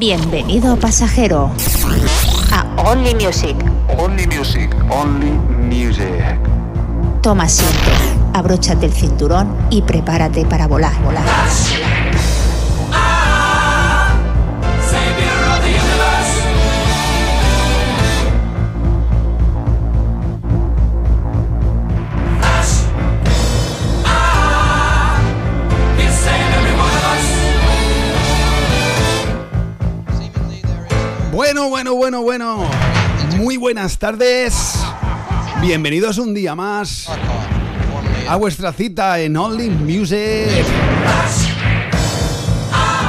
Bienvenido pasajero a Only Music. Only music, only music. Toma asiento, abróchate el cinturón y prepárate para volar, volar. Bueno, bueno, bueno, bueno. Muy buenas tardes. Bienvenidos un día más a vuestra cita en Only Music.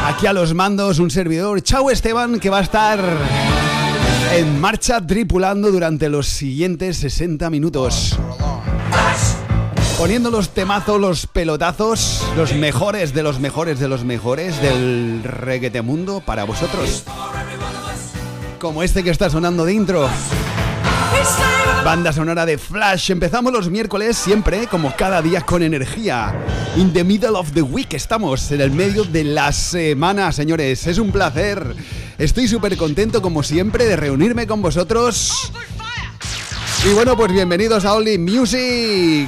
Aquí a los mandos un servidor, Chao Esteban, que va a estar en marcha tripulando durante los siguientes 60 minutos. Poniendo los temazos, los pelotazos, los mejores de los mejores de los mejores del reguete mundo para vosotros. Como este que está sonando de intro. Banda sonora de Flash. Empezamos los miércoles siempre, como cada día, con energía. In the middle of the week estamos, en el medio de la semana, señores. Es un placer. Estoy súper contento, como siempre, de reunirme con vosotros. Y bueno, pues bienvenidos a Only Music.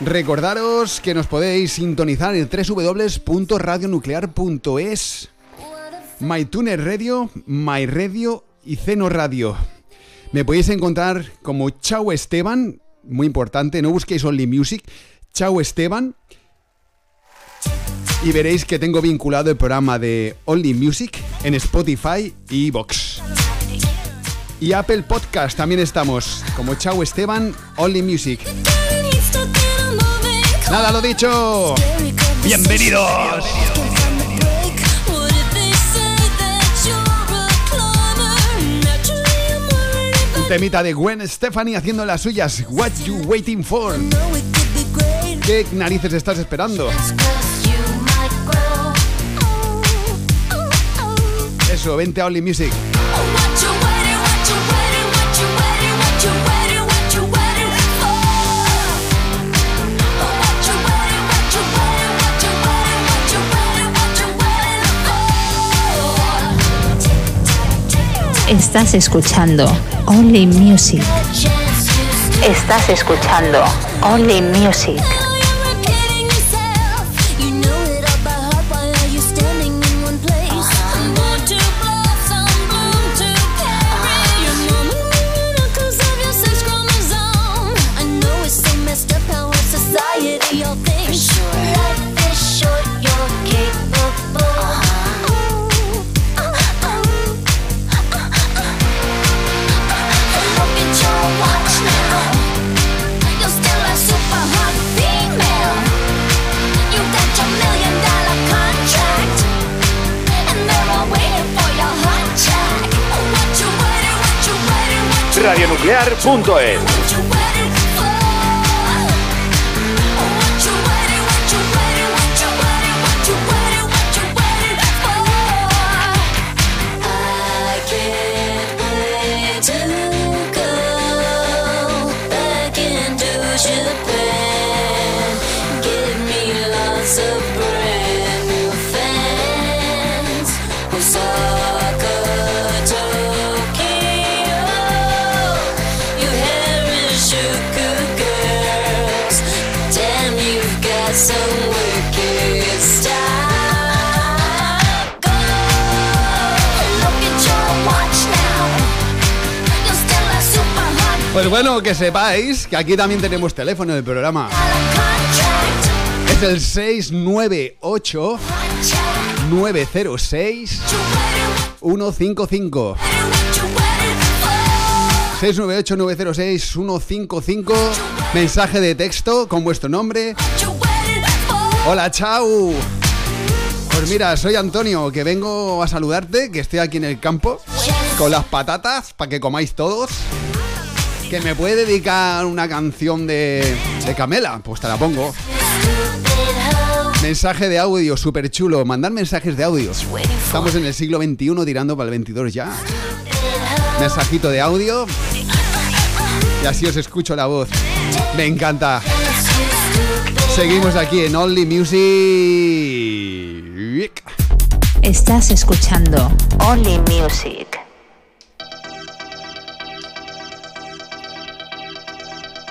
Recordaros que nos podéis sintonizar en www.radionuclear.es, MyTuner Radio, MyRadio y Ceno Radio. Me podéis encontrar como Chao Esteban, muy importante, no busquéis Only Music, Chao Esteban. Y veréis que tengo vinculado el programa de Only Music en Spotify y Vox. Y Apple Podcast también estamos, como Chao Esteban, Only Music. Nada, lo dicho. Bienvenidos. Temita de Gwen Stefani haciendo las suyas. What you waiting for? ¿Qué narices estás esperando? Eso, vente a Only Music. Estás escuchando Only Music. Estás escuchando Only Music. Radionuclear.es Pues bueno, que sepáis que aquí también tenemos teléfono en el programa. Es el 698 906 155. 698 906 155. Mensaje de texto con vuestro nombre. Hola, chao. Pues mira, soy Antonio, que vengo a saludarte, que estoy aquí en el campo con las patatas para que comáis todos. Que me puede dedicar una canción de, de Camela, pues te la pongo. Mensaje de audio, súper chulo. Mandar mensajes de audio. Estamos en el siglo XXI tirando para el 22 ya. Mensajito de audio. Y así os escucho la voz. Me encanta. Seguimos aquí en Only Music. Estás escuchando Only Music.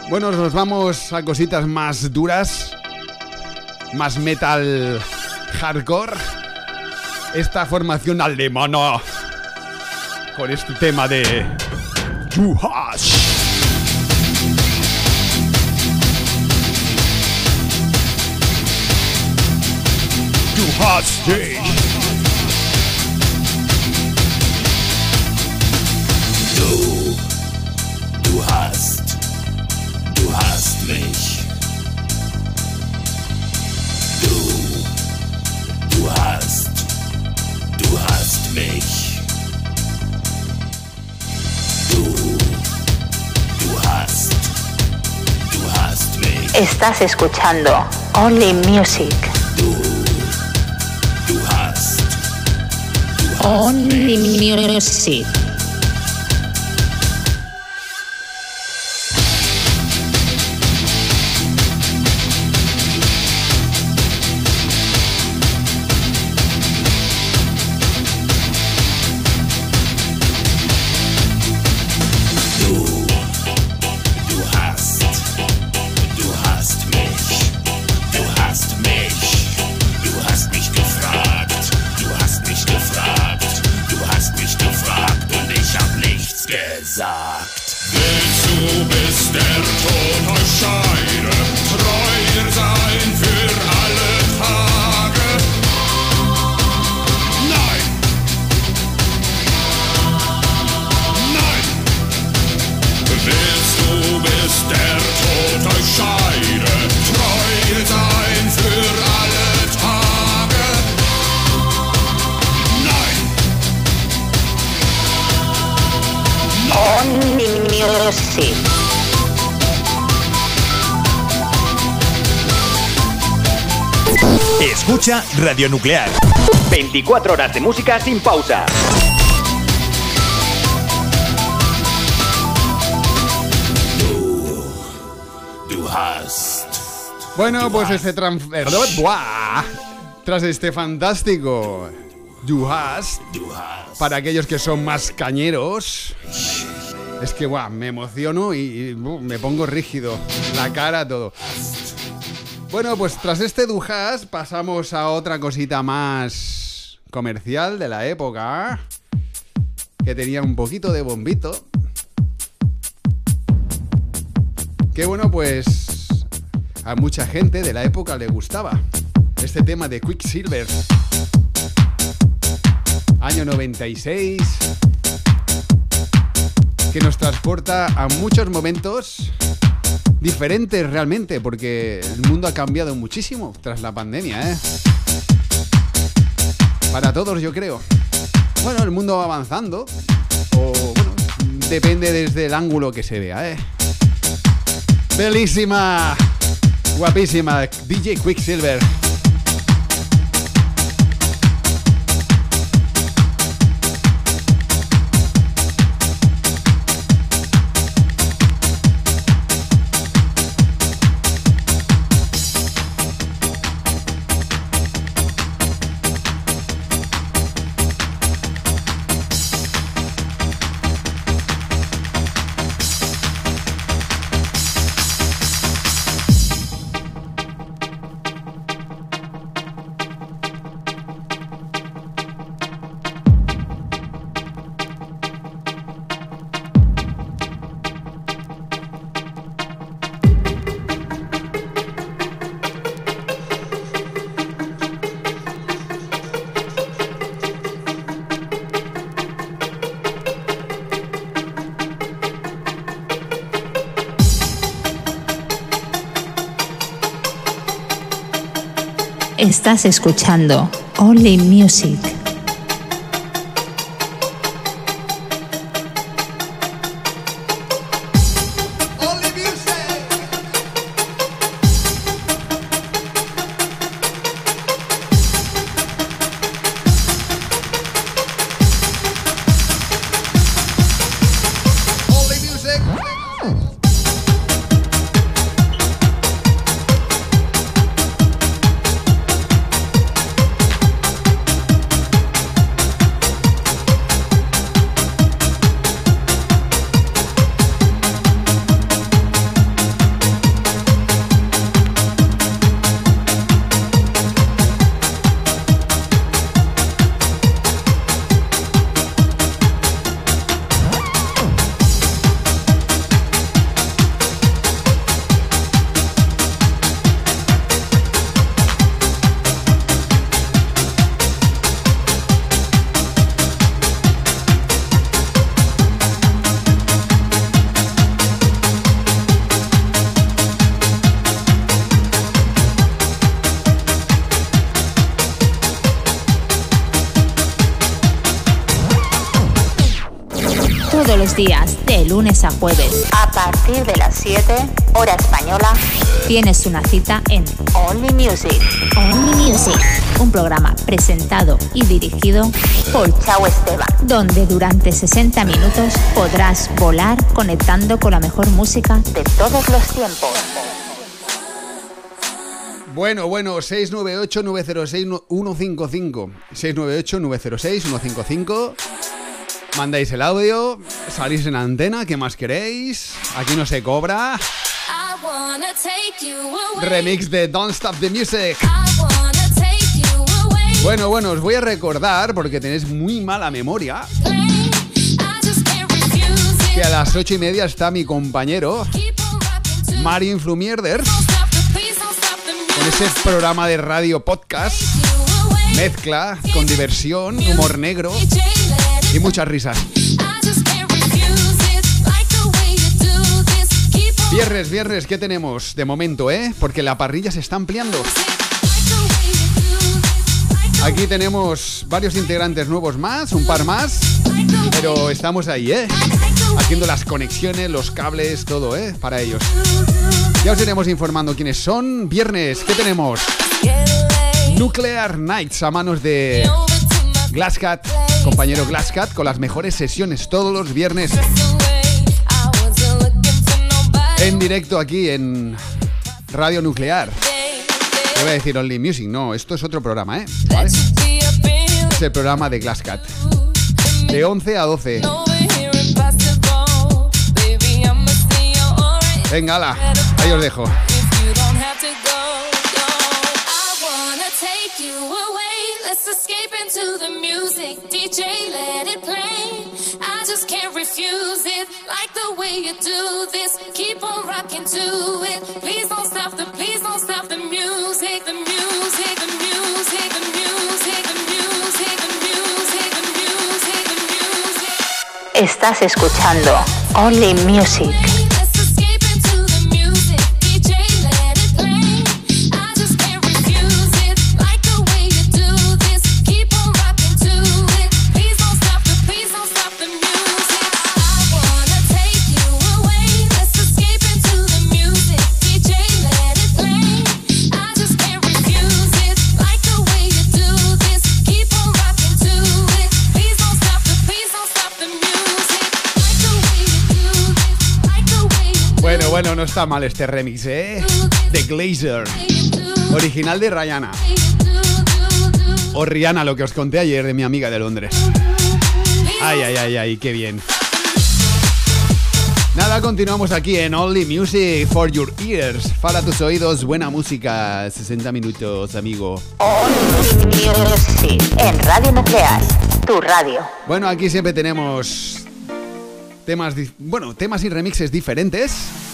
Bueno, nos vamos a cositas más duras, más metal hardcore. Esta formación alemana con este tema de Juhas. Juhas Estás escuchando Only Music. Only Music. Escucha Radio Nuclear. 24 horas de música sin pausa. Bueno, pues este eh, ¡Buah! Tras este fantástico You para aquellos que son más cañeros, es que guau, me emociono y, y, me pongo rígido, la cara, todo. Bueno, pues tras este Dujas pasamos a otra cosita más comercial de la época, que tenía un poquito de bombito. Que bueno, pues a mucha gente de la época le gustaba este tema de Quicksilver. Año 96. Que nos transporta a muchos momentos diferentes realmente, porque el mundo ha cambiado muchísimo tras la pandemia, ¿eh? Para todos, yo creo. Bueno, el mundo va avanzando, o bueno, depende desde el ángulo que se vea, ¿eh? Belísima, guapísima, DJ Quicksilver. Estás escuchando Only Music. Tienes una cita en Only Music. Only Music. Un programa presentado y dirigido por Chao Esteban. Donde durante 60 minutos podrás volar conectando con la mejor música de todos los tiempos. Bueno, bueno, 698-906-155. 698-906-155. Mandáis el audio, salís en antena, ¿qué más queréis? Aquí no se cobra. Remix de Don't Stop the Music. Bueno, bueno, os voy a recordar, porque tenéis muy mala memoria, que a las ocho y media está mi compañero, Marin Flumierder con ese programa de radio podcast, mezcla con diversión, humor negro y muchas risas. Viernes, viernes, ¿qué tenemos de momento, eh? Porque la parrilla se está ampliando. Aquí tenemos varios integrantes nuevos más, un par más, pero estamos ahí, ¿eh? Haciendo las conexiones, los cables, todo, ¿eh? Para ellos. Ya os iremos informando quiénes son. Viernes, ¿qué tenemos? Nuclear Nights a manos de Glasscat, compañero Glasscat, con las mejores sesiones todos los viernes. En directo aquí en Radio Nuclear. Te voy a decir Only Music, no, esto es otro programa, ¿eh? Es el programa de Glasscat. De 11 a 12. Venga, ala, ahí os dejo. escape into the music. DJ, let it play. It. Like the way you do this. Keep on rocking to it. Please don't stop the, please don't stop the music. The music, the music, the music, the music, the music, the music, the music. Estás escuchando Only Music. Está mal este remix, ¿eh? De Glazer. Original de Rihanna. O Rihanna, lo que os conté ayer de mi amiga de Londres. Ay, ay, ay, ay, qué bien. Nada, continuamos aquí en Only Music for Your Ears. Para tus oídos, buena música. 60 minutos, amigo. Only Music en Radio Nuclear, tu radio. Bueno, aquí siempre tenemos temas, bueno, temas y remixes diferentes.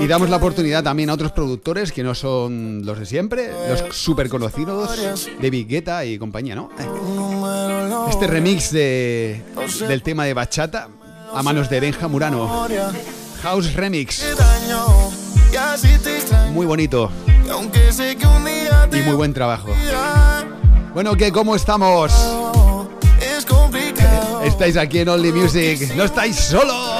Y damos la oportunidad también a otros productores que no son los de siempre, los súper conocidos, David Guetta y compañía, ¿no? Este remix de, del tema de Bachata a manos de Benja Murano. House Remix. Muy bonito. Y muy buen trabajo. Bueno, ¿qué? ¿Cómo estamos? Estáis aquí en Only Music. No estáis solos.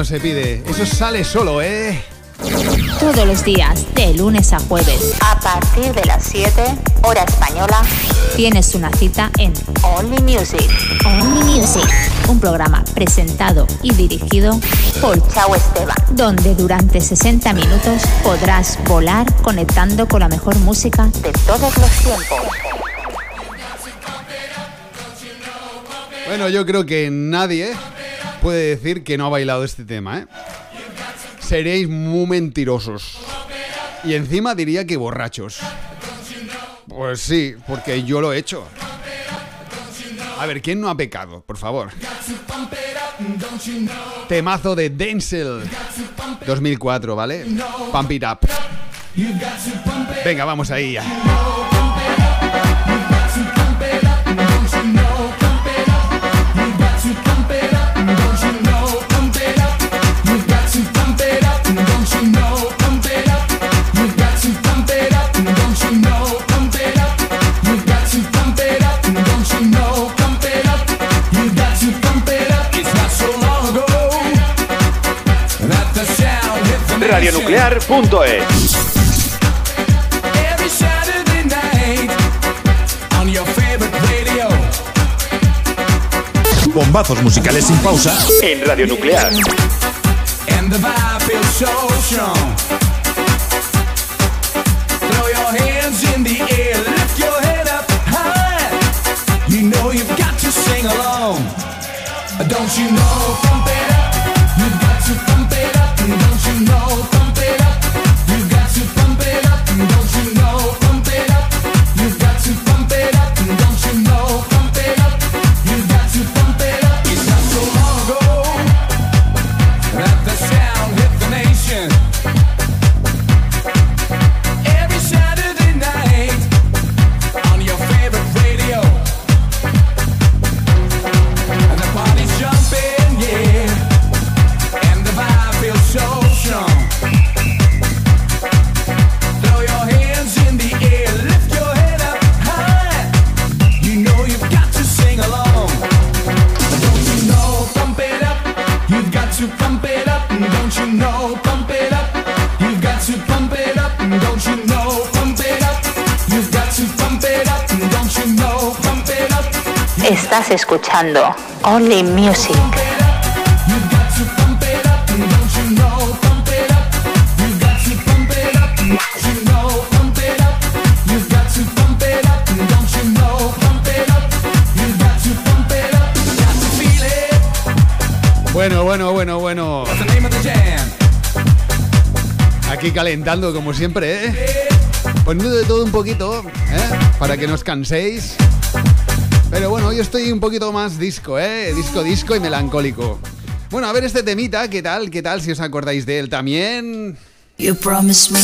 No se pide. Eso sale solo, ¿eh? Todos los días, de lunes a jueves. A partir de las 7, hora española, tienes una cita en Only Music. Only Music, un programa presentado y dirigido por Chao Esteban. donde durante 60 minutos podrás volar conectando con la mejor música De todos los tiempos. Bueno, yo creo que nadie puede decir que no ha bailado este tema, ¿eh? Seréis muy mentirosos. Y encima diría que borrachos. Pues sí, porque yo lo he hecho. A ver, ¿quién no ha pecado? Por favor. Temazo de Denzel. 2004, ¿vale? Pump it up. Venga, vamos ahí ya. Radionuclear.es Every Saturday night on your favorite radio. Bombazos musicales sin pausa. En Radio Nuclear. And the vibe To feel it. Bueno, bueno, bueno, bueno. Aquí calentando como siempre, ¿eh? Poniendo de todo un poquito, ¿eh? Para que no os canséis. Pero bueno, hoy estoy un poquito más disco, ¿eh? Disco, disco y melancólico. Bueno, a ver este temita, ¿qué tal? ¿Qué tal si os acordáis de él también? You promised me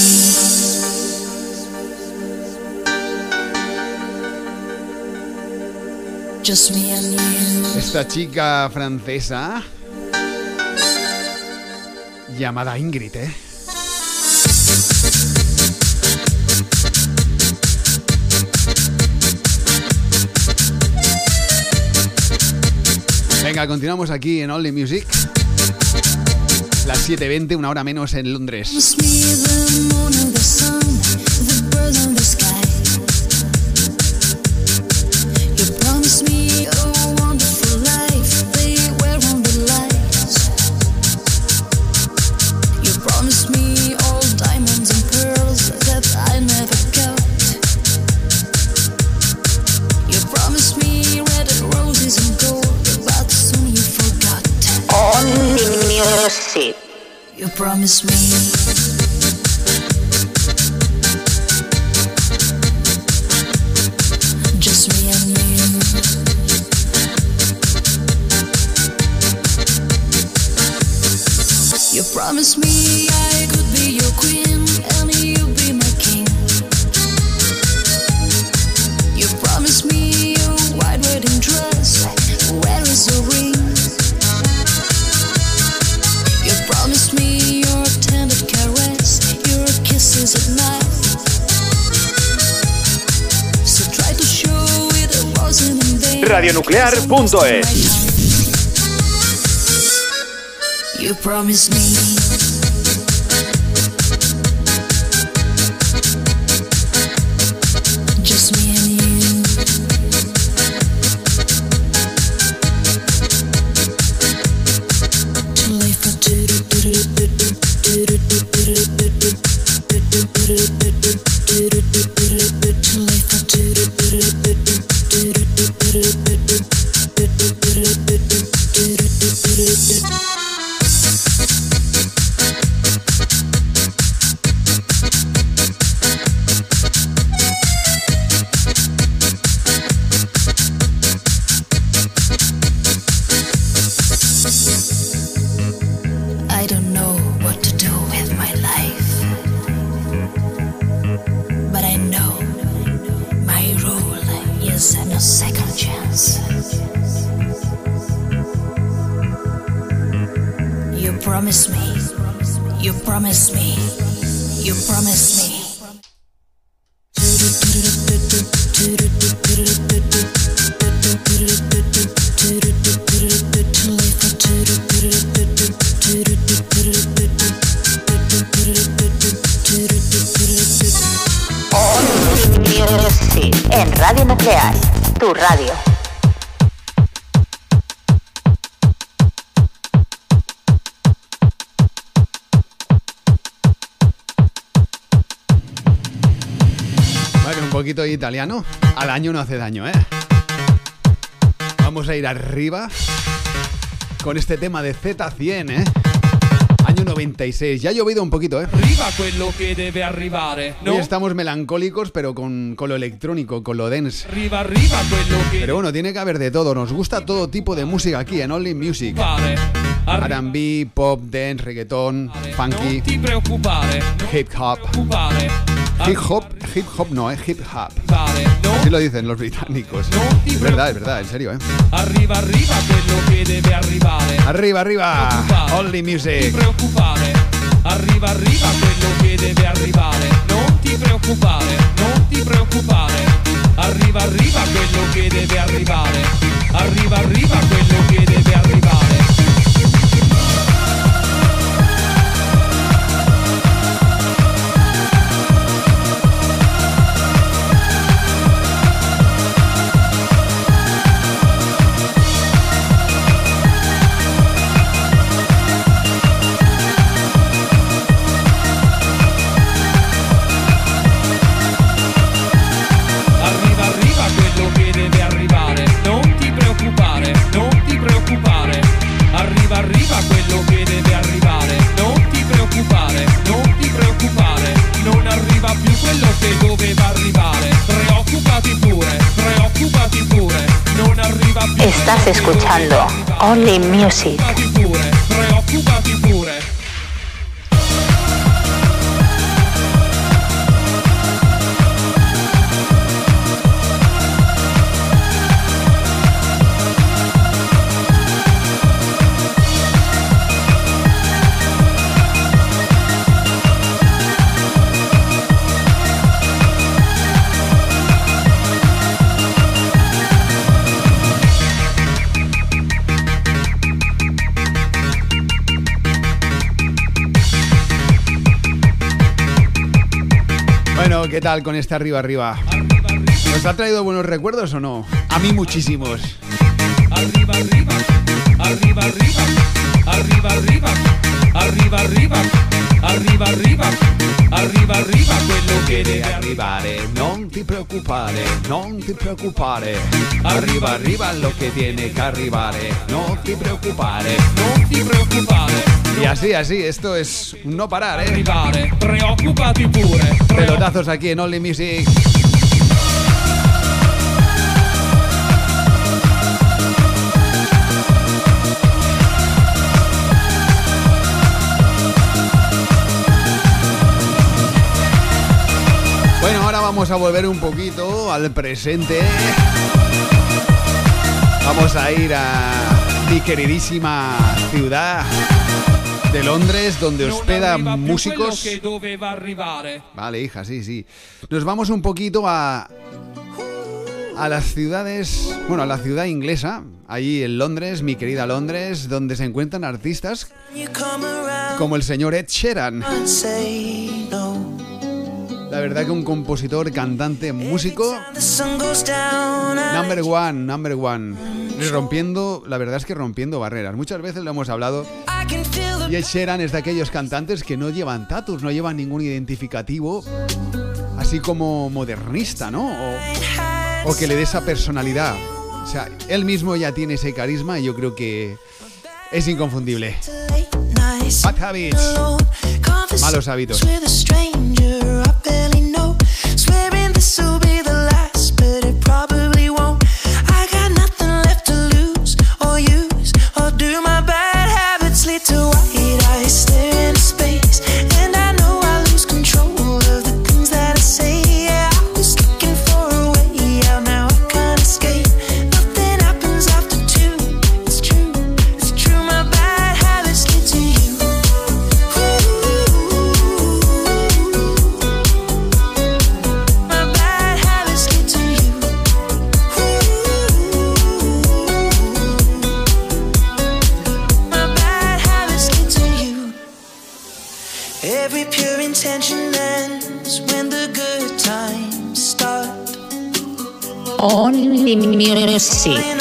just me and you. Esta chica francesa llamada Ingrid, ¿eh? Venga, continuamos aquí en Only Music. Las 7.20, una hora menos en Londres. You promised me. Radionuclear.es poquito de italiano. Al año no hace daño, ¿eh? Vamos a ir arriba con este tema de Z100, ¿eh? Año 96. Ya ha llovido un poquito, ¿eh? Arriva quello che deve arrivare, no? Hoy estamos melancólicos, pero con, con lo electrónico, con lo dance. Arriva, arriva quello che Pero bueno, tiene que haber de todo. Nos gusta todo tipo de música aquí en Only Music. Arriva, R&B, pop, dance, reggaeton, funky, hip hop. Ah. Hip hop, hip hop no, es hip hop. Así lo dicen los británicos. Es verdad, es verdad, en serio, ¿eh? Arriba, arriba, que es lo que debe arribar. Eh. Arriba, arriba. Only music. Eh. Arriba, arriba, que es lo que debe arribar. No ti preocupar, no ti preocupar. Arriba, arriba, que es lo que debe arribar. Arriba, arriba, que es lo que debe arribar. Estás escuchando Only Music. ¿qué tal con este arriba arriba? ¿Os ha traído buenos recuerdos o no? A mí muchísimos. Arriba arriba, arriba arriba, arriba arriba, arriba arriba, arriba arriba, arriba arriba, quello che deve arrivare, non ti preoccupare, non ti preoccupare. Arriba arriba lo che tiene che arrivare, non ti preoccupare, non ti preoccupare. Y así, así, esto es un no parar, ¿eh? Pelotazos aquí en Only Music. Bueno, ahora vamos a volver un poquito al presente. Vamos a ir a mi queridísima ciudad de Londres, donde hospeda músicos. Vale, hija, sí, sí. Nos vamos un poquito a. a las ciudades, bueno, a la ciudad inglesa, allí en Londres, mi querida Londres, donde se encuentran artistas como el señor Ed Sheeran. Verdad que un compositor, cantante, músico, number one, number one. Rompiendo, la verdad es que rompiendo barreras. Muchas veces lo hemos hablado. Y Ed Sheeran es de aquellos cantantes que no llevan tatus, no llevan ningún identificativo, así como modernista, ¿no? O, o que le dé esa personalidad. O sea, él mismo ya tiene ese carisma y yo creo que es inconfundible. Bad habits. Malos hábitos. Music.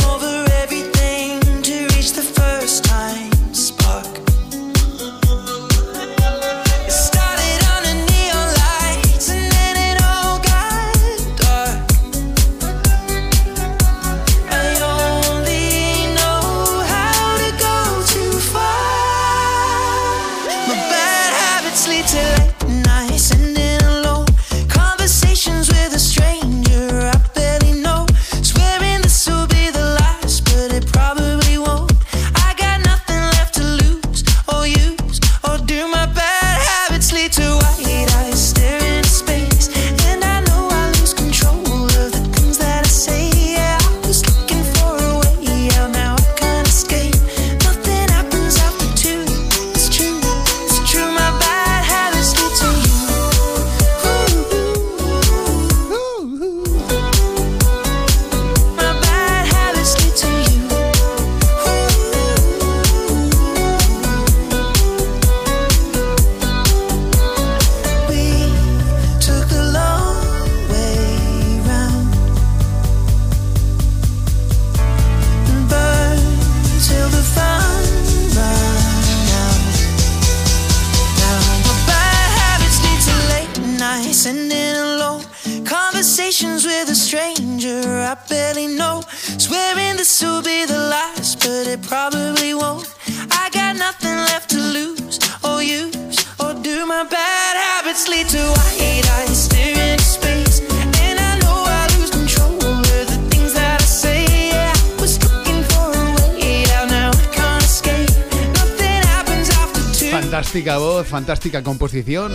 Fantástica composición.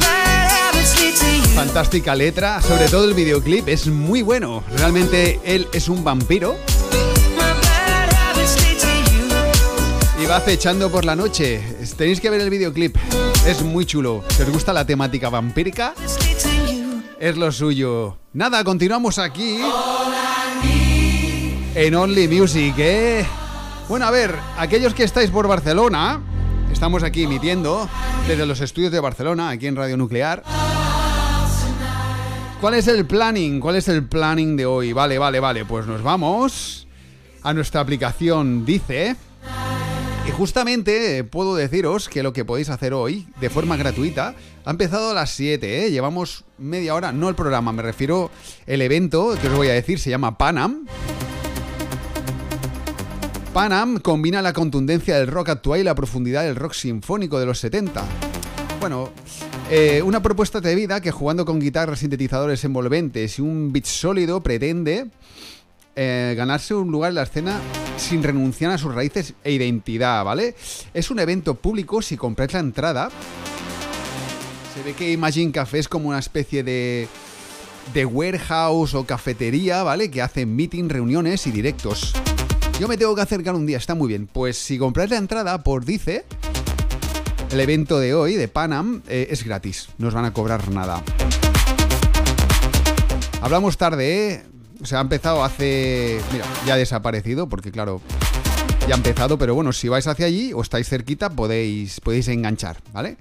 Fantástica letra, sobre todo el videoclip es muy bueno. Realmente él es un vampiro y va acechando por la noche. Tenéis que ver el videoclip, es muy chulo. Si os gusta la temática vampírica, es lo suyo. Nada, continuamos aquí en Only Music, ¿eh? Bueno, a ver, aquellos que estáis por Barcelona, estamos aquí emitiendo desde los estudios de Barcelona, aquí en Radio Nuclear. ¿Cuál es el planning? ¿Cuál es el planning de hoy? Vale, vale, vale, pues nos vamos a nuestra aplicación Dice. Y justamente puedo deciros que lo que podéis hacer hoy, de forma gratuita, ha empezado a las 7, ¿eh? Llevamos media hora, no el programa, me refiero el evento, que os voy a decir, se llama Panam. Panam combina la contundencia del rock actual y la profundidad del rock sinfónico de los 70. Bueno, eh, una propuesta de vida que jugando con guitarras, sintetizadores envolventes y un beat sólido pretende eh, ganarse un lugar en la escena sin renunciar a sus raíces e identidad, ¿vale? Es un evento público si compráis la entrada. Se ve que Imagine Café es como una especie de de warehouse o cafetería, ¿vale? Que hacen meeting, reuniones y directos. Yo me tengo que acercar un día, está muy bien. Pues si compráis la entrada por Dice, el evento de hoy de Panam eh, es gratis, no os van a cobrar nada. Hablamos tarde, ¿eh? O sea, ha empezado hace... Mira, ya ha desaparecido porque claro, ya empezado, pero bueno, si vais hacia allí o estáis cerquita podéis, podéis enganchar, ¿vale?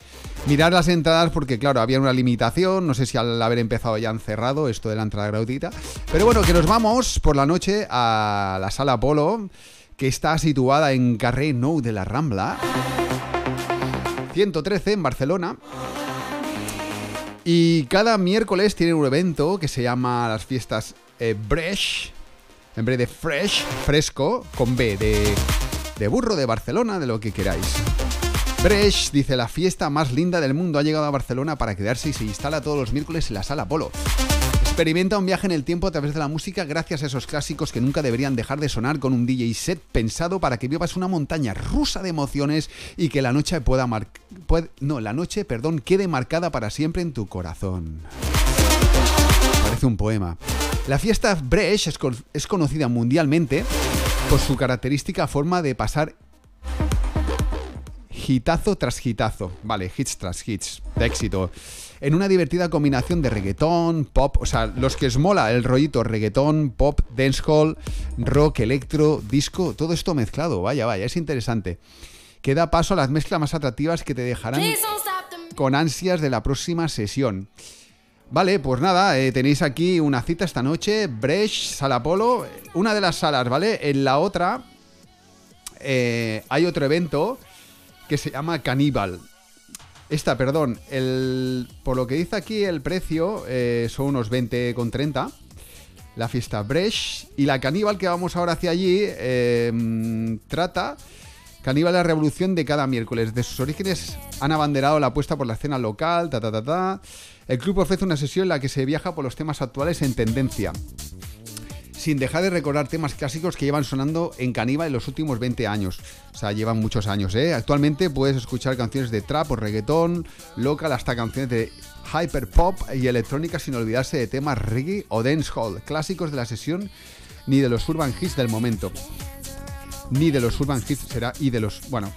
Mirad las entradas porque claro, había una limitación, no sé si al haber empezado ya han cerrado esto de la entrada gratuita, pero bueno, que nos vamos por la noche a la sala Apolo, que está situada en Carré Nou de la Rambla, 113 en Barcelona. Y cada miércoles tienen un evento que se llama las fiestas eh, Bresh, en vez de Fresh, fresco, con B, de, de burro de Barcelona, de lo que queráis. Bresh dice, la fiesta más linda del mundo ha llegado a Barcelona para quedarse y se instala todos los miércoles en la sala Polo. Experimenta un viaje en el tiempo a través de la música gracias a esos clásicos que nunca deberían dejar de sonar con un DJ set pensado para que vivas una montaña rusa de emociones y que la noche pueda mar no, la noche, perdón, quede marcada para siempre en tu corazón. Parece un poema. La fiesta Bresh es, con- es conocida mundialmente por su característica forma de pasar hitazo tras hitazo, vale, hits tras hits, de éxito. En una divertida combinación de reggaetón, pop, o sea, los que os mola el rollito reggaetón, pop, dancehall, rock, electro, disco, todo esto mezclado, vaya, vaya, es interesante. Que da paso a las mezclas más atractivas que te dejarán con ansias de la próxima sesión. Vale, pues nada, eh, tenéis aquí una cita esta noche, Bresh, Sala Polo, una de las salas, ¿vale? En la otra eh, hay otro evento que se llama Caníbal. Esta, perdón, el, por lo que dice aquí el precio eh, son unos 20,30. La fiesta Bresh y la Caníbal que vamos ahora hacia allí trata Caníbal la revolución de cada miércoles. De sus orígenes han abanderado la apuesta por la escena local, ta ta ta. El club ofrece una sesión en la que se viaja por los temas actuales en tendencia sin dejar de recordar temas clásicos que llevan sonando en Caníbal en los últimos 20 años. O sea, llevan muchos años, ¿eh? Actualmente puedes escuchar canciones de trap o reggaetón, local, hasta canciones de hyperpop y electrónica sin olvidarse de temas reggae o dancehall, clásicos de la sesión ni de los urban hits del momento. Ni de los urban hits será y de los... Bueno...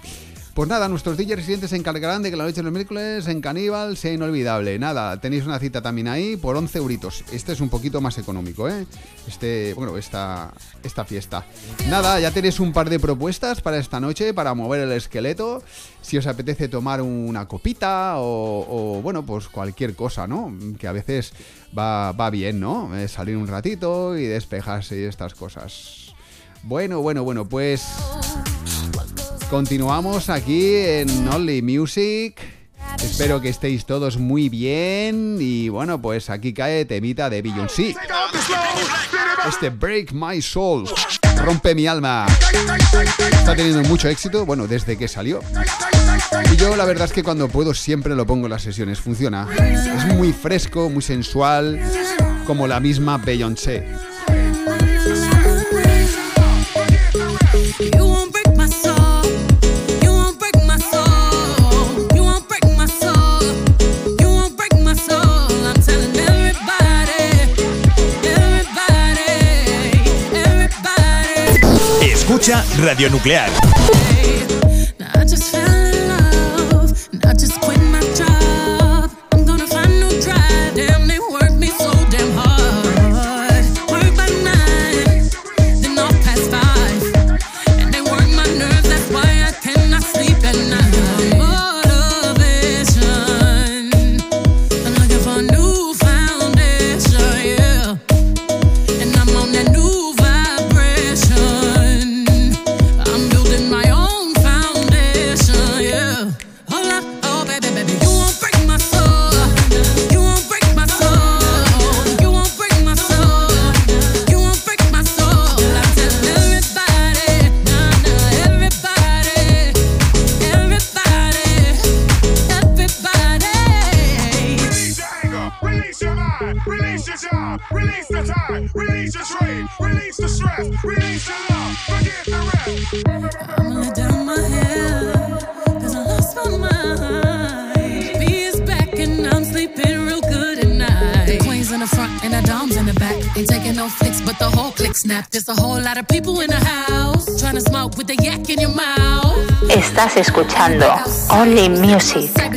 Pues nada, nuestros DJs residentes se encargarán de que la noche de los miércoles en Caníbal sea inolvidable. Nada, tenéis una cita también ahí por 11 euritos. Este es un poquito más económico, ¿eh? Este, bueno, esta, esta fiesta. Nada, ya tenéis un par de propuestas para esta noche, para mover el esqueleto. Si os apetece tomar una copita o, bueno, pues cualquier cosa, ¿no? Que a veces va, va bien, ¿no? Eh, salir un ratito y despejarse y estas cosas. Bueno, bueno, bueno, pues... Continuamos aquí en Only Music. Espero que estéis todos muy bien. Y bueno, pues aquí cae temita de Beyoncé. Este Break My Soul. Rompe mi alma. Está teniendo mucho éxito, bueno, desde que salió. Y yo la verdad es que cuando puedo siempre lo pongo en las sesiones. Funciona. Es muy fresco, muy sensual. Como la misma Beyoncé. Radio Nuclear. Estás escuchando Only Music. But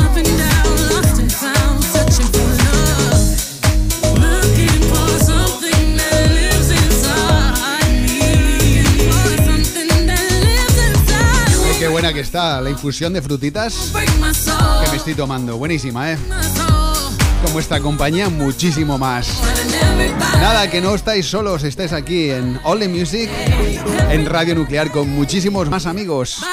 qué buena que está la infusión de frutitas que me estoy tomando. Buenísima, ¿eh? Con vuestra compañía, muchísimo más. Nada, que no estáis solos, estáis aquí en Only Music, en Radio Nuclear, con muchísimos más amigos.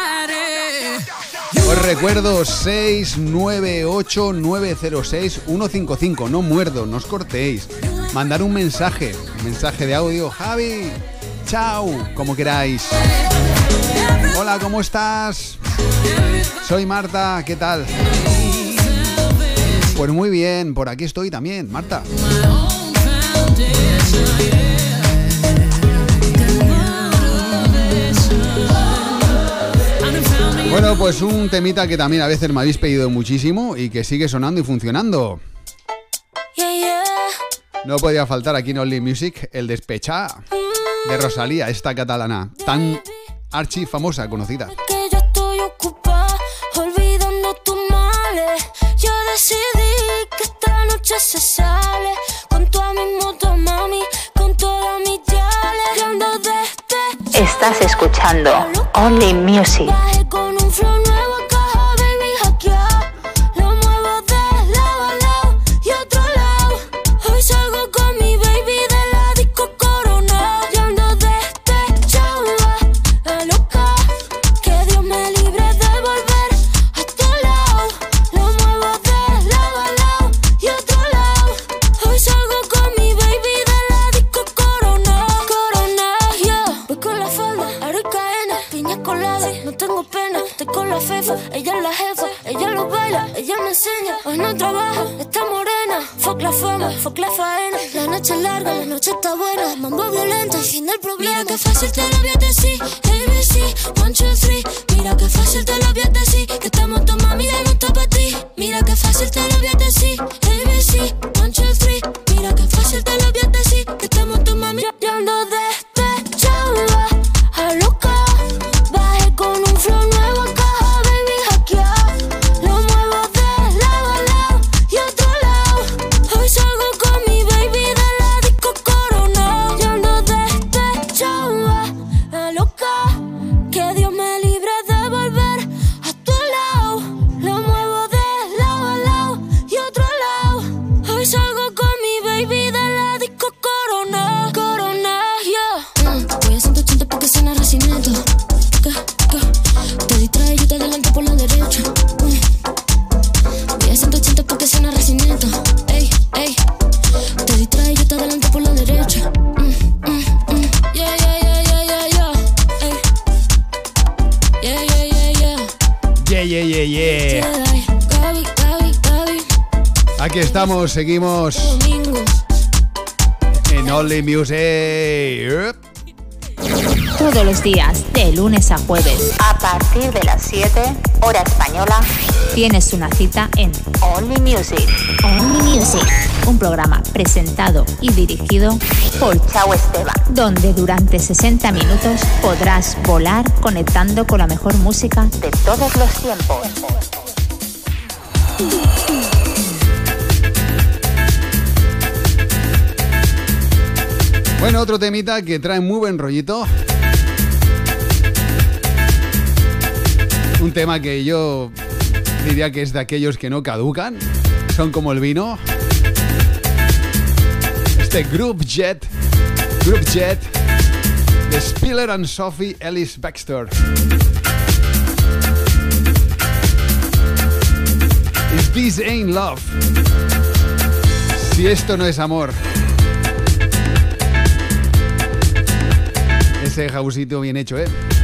Os recuerdo 698-906-155. No muerdo, no os cortéis. Mandar un mensaje, mensaje de audio. Javi, chao, como queráis. Hola, ¿cómo estás? Soy Marta, ¿qué tal? Pues muy bien, por aquí estoy también, Marta. Bueno, pues un temita que también a veces me habéis pedido muchísimo y que sigue sonando y funcionando. No podía faltar aquí en Only Music el despechá de Rosalía, esta catalana, tan archi famosa, conocida. Que yo estoy ocupada olvidando tus males. Yo decidí que esta noche se sale con toda mi moto, mami, con todas mis yales. Y ando desde Estás escuchando Only Music. Fácil te lo voy a decir. Seguimos en Only Music. Todos los días, de lunes a jueves, A partir de las 7, hora española, tienes una cita en Only Music. Only Music, un programa presentado y dirigido por Chao Esteban. donde durante 60 minutos podrás volar conectando con la mejor música De todos los tiempos. Bueno, otro temita que trae muy buen rollito. Un tema que yo diría que es de aquellos que no caducan. Son como el vino. Este Group Jet. Group Jet. De Spiller and Sophie Ellis Baxter. If this ain't love. Si esto no es amor. Ese bien hecho, ¿eh?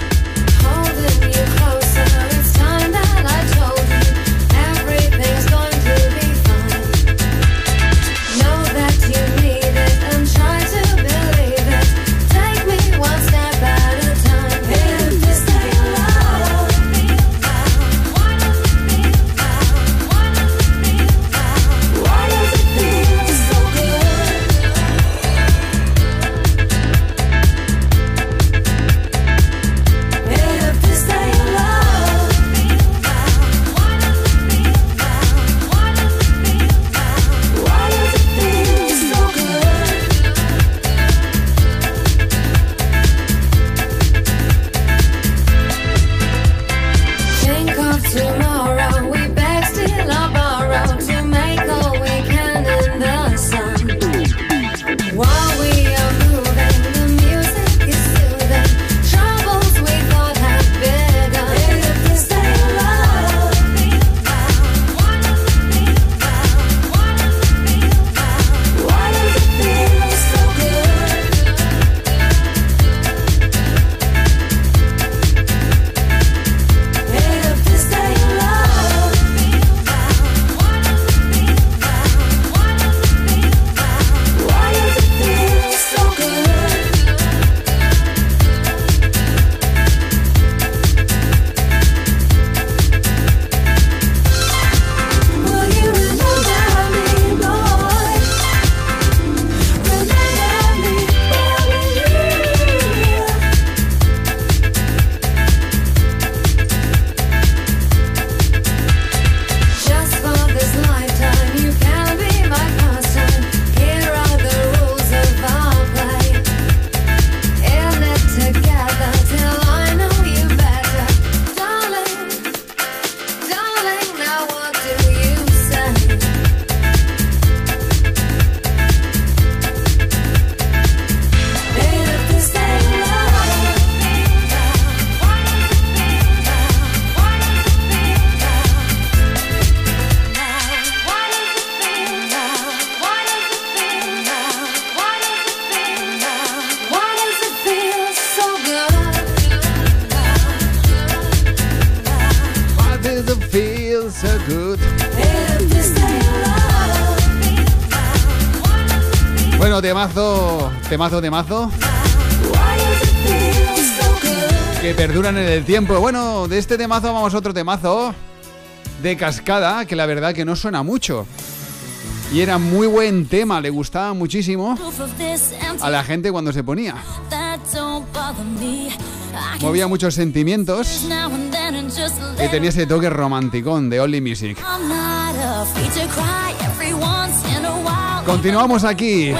Temazo, temazo. Que perduran en el tiempo. Bueno, de este temazo vamos a otro temazo de cascada, que la verdad que no suena mucho. Y era muy buen tema, le gustaba muchísimo a la gente cuando se ponía. Movía muchos sentimientos y tenía ese toque romanticón de Only Music. Continuamos aquí.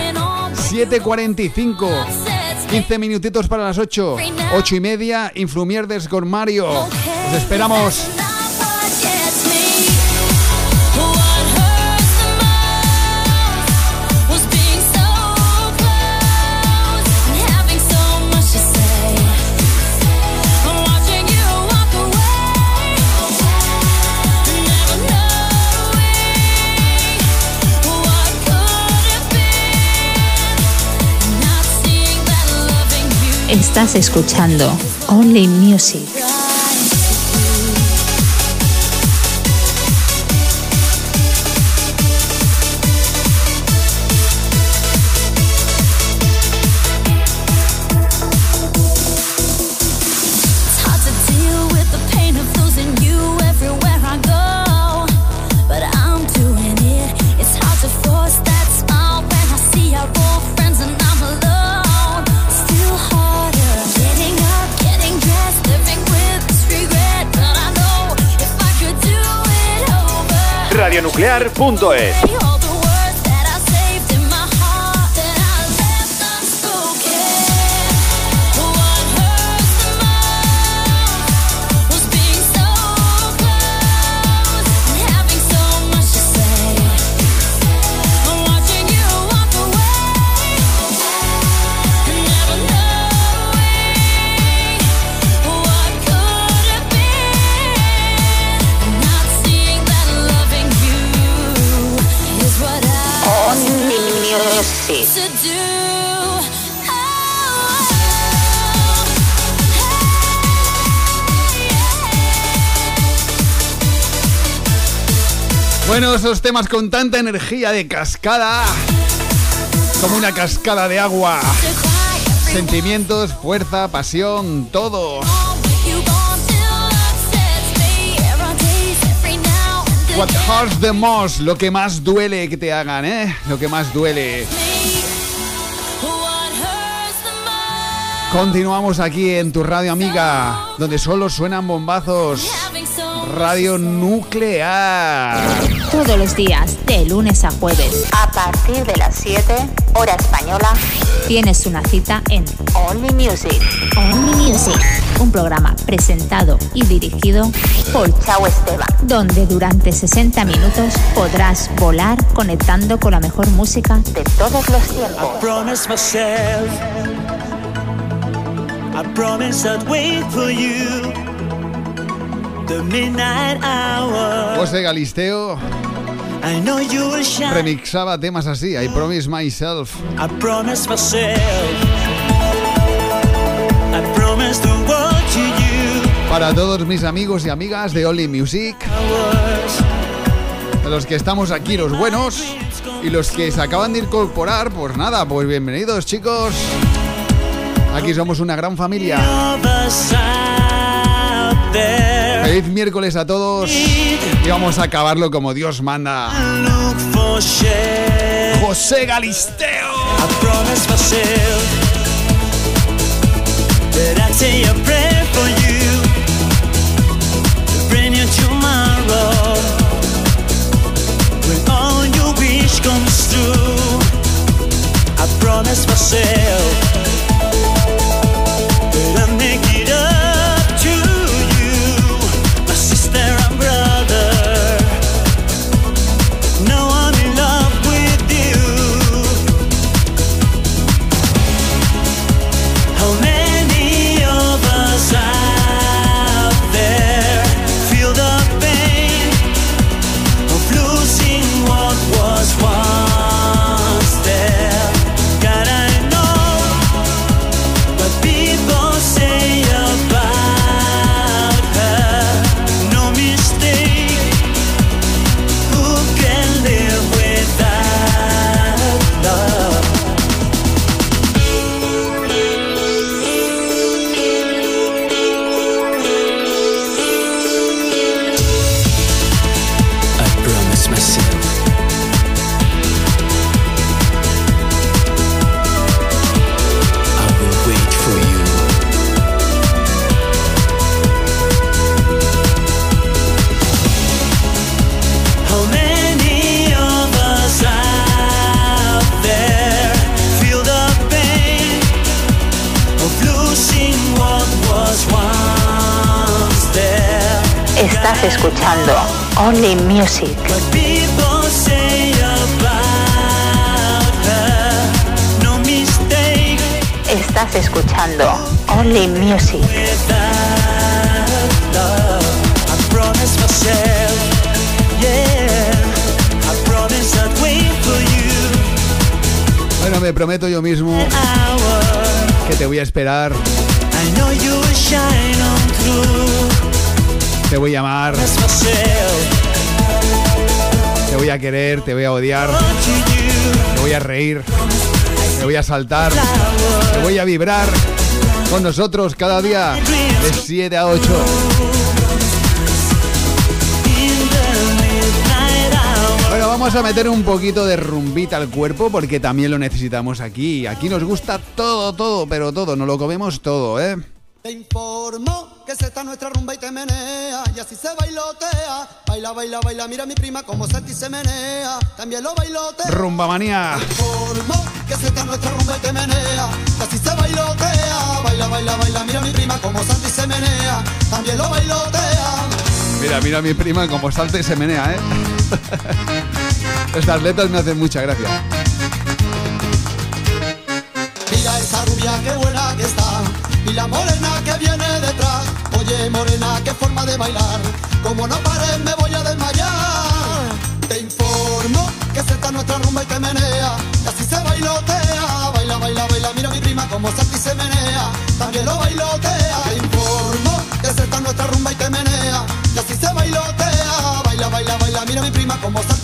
7.45. 15 minutitos para las 8. 8 y media. Influmierdes con Mario. Os esperamos. Estás escuchando Only Music. Radionuclear.es Bueno, esos temas con tanta energía de cascada. Como una cascada de agua. Sentimientos, fuerza, pasión, todo. What hurts the most, lo que más duele que te hagan, ¿eh? Lo que más duele. Continuamos aquí en tu radio amiga, donde solo suenan bombazos. Radio Nuclear. Todos los días, de lunes a jueves, A partir de las 7, hora española, tienes una cita en Only Music. Only Music, un programa presentado y dirigido por Chao Esteban. donde durante 60 minutos podrás volar conectando con la mejor música De todos los tiempos. promise myself. I promise I'd wait for you. The midnight hour. José Galisteo I know you will shine. remixaba temas así. I promise myself. I promise myself. I promise the world to you. Para todos mis amigos y amigas de Only Music, de los que estamos aquí, los buenos, y los que se acaban de incorporar, pues nada, pues bienvenidos chicos. Aquí somos una gran familia. Feliz miércoles a todos y vamos a acabarlo como Dios manda. José Galisteo. I promise myself Music. People say about her, no mistake Estás escuchando Only Music. without love. I promise myself, yeah, I promise I'd wait for you Bueno, me prometo yo mismo que te voy a esperar, I know you will shine on through. te voy a amar, Promise myself, te voy a querer, te voy a odiar, te voy a reír, te voy a saltar, te voy a vibrar con nosotros cada día de 7 a 8. in the midnight hour. Bueno, vamos a meter un poquito de rumbita al cuerpo porque también lo necesitamos aquí. Aquí nos gusta todo, todo, pero todo, nos lo comemos todo, ¿eh? Te informo que se está nuestra rumba y te menea y así se bailotea. Baila, baila, baila, mira mi prima como se y se menea. También lo bailotea. Rumba manía. Que se está nuestra rumba y te menea y así se bailotea. Baila, baila, baila, mira mi prima como salta y se menea. También lo bailotea. Mira, mira a mi prima como salta y se menea, ¿eh? Estas letras me hacen mucha gracia. Mira esa rubia que buena que está y la morena que viene. Oye morena, qué forma de bailar. Como no pares me voy a desmayar. Te informo que se está nuestra rumba y te menea y así se bailotea. Baila, baila, baila, mira mi prima como salta y se menea. También lo bailotea. Te informo que se está nuestra rumba y te menea y así se bailotea. Baila, baila, baila, mira mi prima como salta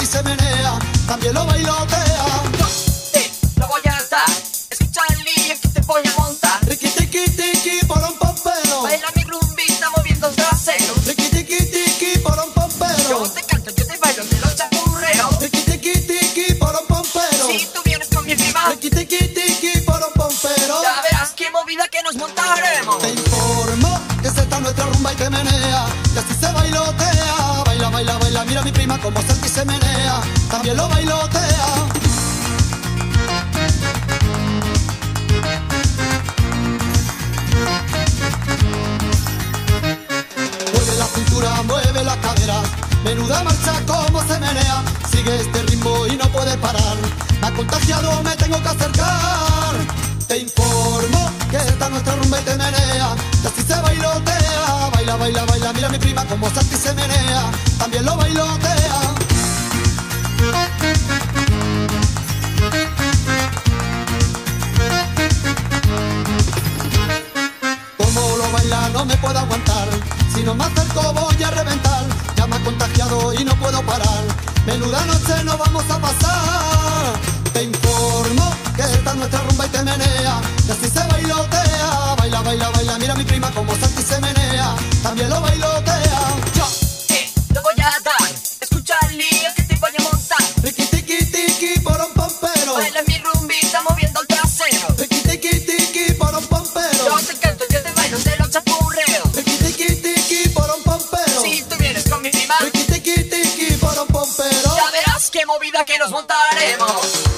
rumba y te menea Y así se bailotea. Baila, baila, baila, mira mi prima como salta y se menea. También lo bailotea. Yo te lo voy a dar, escucha el lío que te voy a montar. Riqui, tiqui, tiqui, por un pompero. Baila mi rumbita moviendo el trasero. Riqui, tiqui, tiqui, por un pompero. Yo te canto, yo te bailo, te lo chapurreo. Riqui, tiqui, tiqui, por un pompero. Si tú vienes con mi prima, Riqui, tiqui, tiqui, por un pompero. Ya verás qué movida que nos montaremos.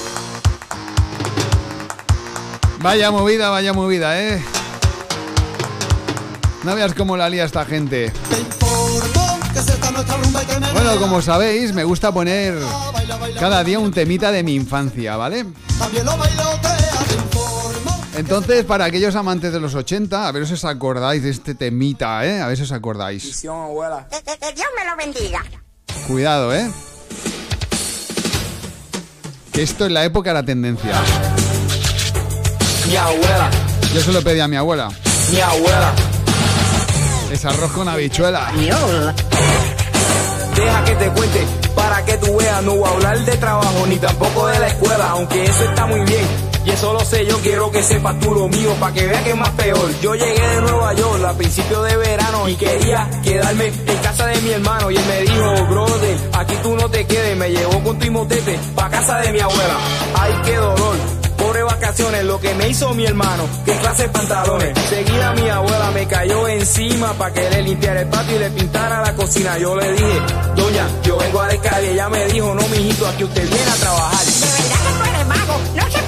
Vaya movida, vaya movida, ¿eh? No veas cómo la lía esta gente. Bueno, como sabéis, me gusta poner cada día un temita de mi infancia, ¿vale? También lo bailotea, te informo Entonces, para aquellos amantes de los 80, a ver si os acordáis de este temita, ¿eh? A ver si os acordáis. Que, que- que Dios me lo bendiga. Cuidado, ¿eh? Que esto en la época era tendencia. Mi abuela, Yo se lo pedí a mi abuela. mi abuela. Es arroz con habichuela. Deja que te cuente para que tú veas. No voy a hablar de trabajo ni tampoco de la escuela, aunque eso está muy bien. Y eso lo sé, yo quiero que sepas tú lo mío, para que veas que es más peor. Yo llegué de Nueva York a principios de verano y quería quedarme en casa de mi hermano. Y él me dijo, brother, aquí tú no te quedes. Me llevó con tu motete pa' casa de mi abuela. Ay, qué dolor. Vacaciones, lo que me hizo mi hermano, qué clase de pantalones. Seguida mi abuela me cayó encima para que le limpiara el patio y le pintara la cocina. Yo le dije, doña, yo vengo a descargar ella me dijo, no, mijito, aquí usted viene a trabajar. De verdad que tú eres mago. No sé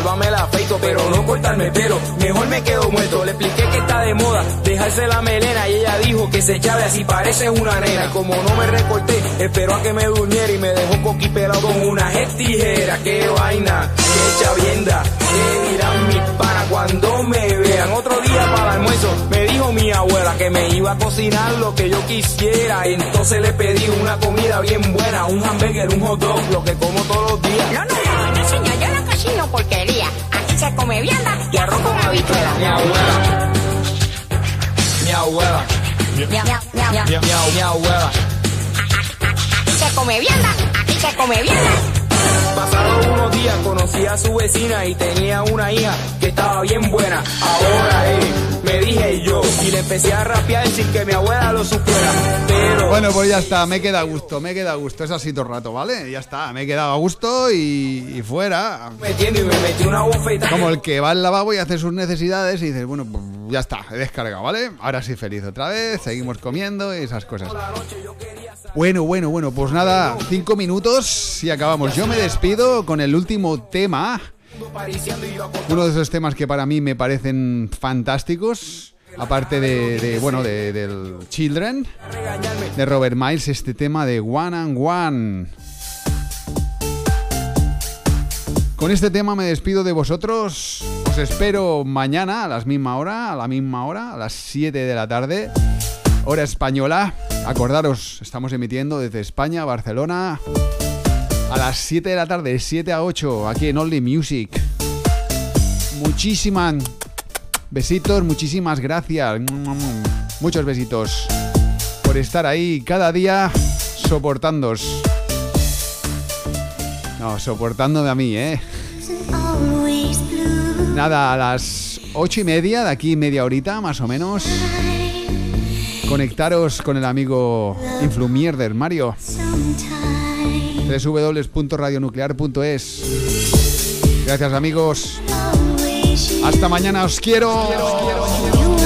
afeitas esa barba y te me cortas la afeito, pero no corta matarme, pero mejor me quedo muerto. Le expliqué que está de moda dejarse la melena y ella dijo que se echaba así parece una nena. Y como no me recorté, esperó a que me durmiera y me dejó coquipelado con una tijera. Qué vaina, qué chavienda, qué dirán mis panas cuando me vean. Otro día para el almuerzo me dijo mi abuela que me iba a cocinar lo que yo quisiera. Y entonces le pedí una comida bien buena, un hamburger, un hot dog, lo que como todos los días. No, no, no, no, señor, yo no cocino porquería. Aquí se come vianda y arroz con habichuela. Mi abuela. Mi abuela. Miau. Mi, mi- mi abuela. Aquí se come vianda, aquí se come vianda. Pasados unos días conocí a su vecina y tenía una hija que estaba bien buena. Ahora eh, me dije yo y le empecé a rapear sin que mi abuela lo supiera. Pero Bueno, pues ya está, me queda a gusto, me queda a gusto. Es así todo el rato, ¿vale? Ya está, me he quedado a gusto y, y fuera. Como el que va al lavabo y hace sus necesidades y dices, bueno, pues ya está, he descargado, ¿vale? Ahora sí feliz otra vez, seguimos comiendo y esas cosas. Bueno, bueno, bueno, pues nada, cinco minutos y acabamos. Yo me despido con el último tema. Uno de esos temas que para mí me parecen fantásticos. Aparte de, bueno, de- del Children, de Robert Miles, este tema de One and One. Con este tema me despido de vosotros. Os espero mañana a la misma hora, a la misma hora, a las 7 de la tarde, hora española. Acordaros, estamos emitiendo desde España, Barcelona, a las 7 de la tarde, 7 a 8, aquí en Only Music. Muchísimas besitos, muchísimas gracias. Muchos besitos por estar ahí cada día soportándos. No, soportándome a mí, ¿eh? Nada, a las ocho y media, de aquí media horita más o menos. Conectaros con el amigo Influmierder, Mario. www.radionuclear.es Gracias amigos. Hasta mañana, os quiero. Estás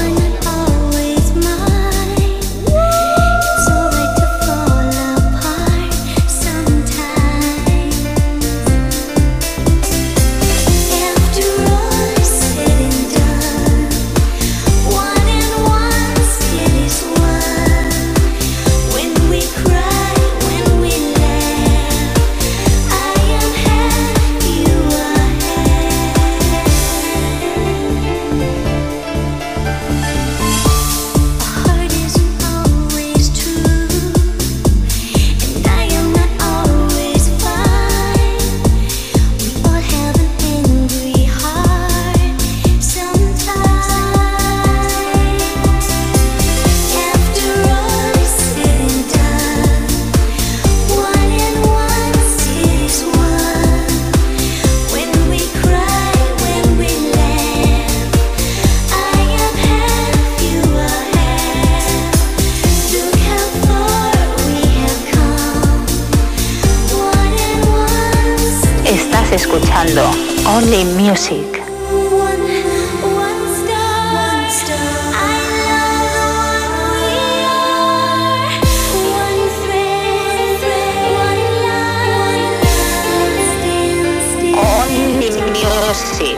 Only Music. Only Music.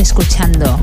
Escuchando.